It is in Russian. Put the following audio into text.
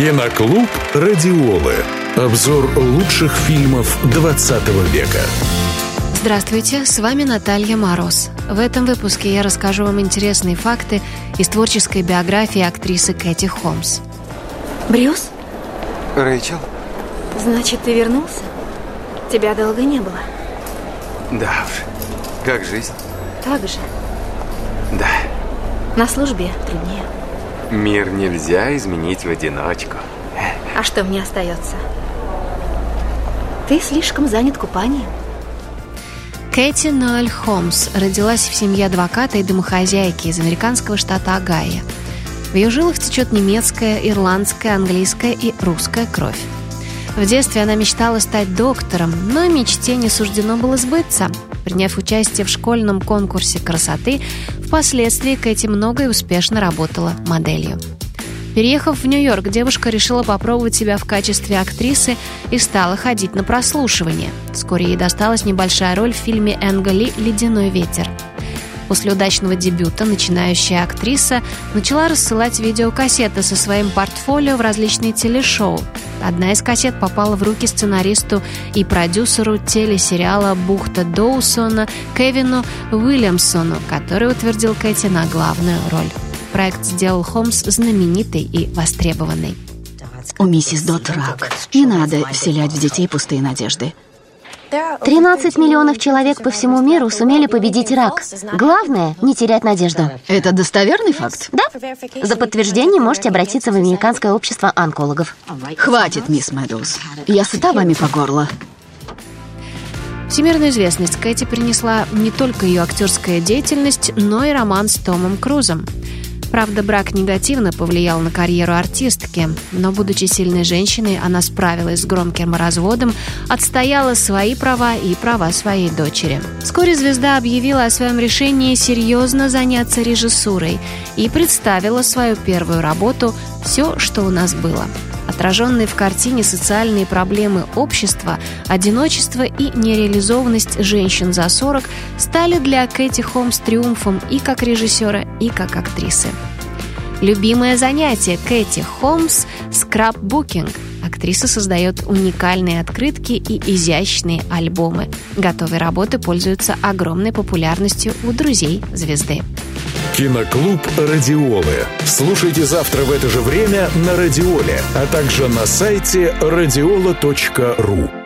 Киноклуб «Радиолы». Обзор лучших фильмов 20 века. Здравствуйте, с вами Наталья Мороз. В этом выпуске я расскажу вам интересные факты из творческой биографии актрисы Кэти Холмс. Брюс? Рэйчел? Значит, ты вернулся? Тебя долго не было. Да уж. Как жизнь? Так же. Да. На службе труднее. Мир нельзя изменить в одиночку. А что мне остается? Ты слишком занят купанием. Кэти Ноэль Холмс родилась в семье адвоката и домохозяйки из американского штата Огайо. В ее жилах течет немецкая, ирландская, английская и русская кровь. В детстве она мечтала стать доктором, но мечте не суждено было сбыться. Приняв участие в школьном конкурсе красоты, впоследствии Кэти много и успешно работала моделью. Переехав в Нью-Йорк, девушка решила попробовать себя в качестве актрисы и стала ходить на прослушивание. Вскоре ей досталась небольшая роль в фильме Энга Ли «Ледяной ветер». После удачного дебюта начинающая актриса начала рассылать видеокассеты со своим портфолио в различные телешоу. Одна из кассет попала в руки сценаристу и продюсеру телесериала «Бухта Доусона» Кевину Уильямсону, который утвердил Кэти на главную роль. Проект сделал Холмс знаменитой и востребованной. У миссис Дот рак. Не надо вселять в детей пустые надежды. 13 миллионов человек по всему миру сумели победить рак. Главное – не терять надежду. Это достоверный факт? Да. За подтверждением можете обратиться в Американское общество онкологов. Хватит, мисс Мэдоуз. Я сыта вами по горло. Всемирную известность Кэти принесла не только ее актерская деятельность, но и роман с Томом Крузом. Правда, брак негативно повлиял на карьеру артистки, но, будучи сильной женщиной, она справилась с громким разводом, отстояла свои права и права своей дочери. Вскоре звезда объявила о своем решении серьезно заняться режиссурой и представила свою первую работу «Все, что у нас было». Отраженные в картине социальные проблемы общества, одиночество и нереализованность женщин за 40 стали для Кэти Холмс триумфом и как режиссера, и как актрисы. Любимое занятие Кэти Холмс – скраббукинг. Актриса создает уникальные открытки и изящные альбомы. Готовые работы пользуются огромной популярностью у друзей звезды. Киноклуб «Радиолы». Слушайте завтра в это же время на «Радиоле», а также на сайте радиола.ру.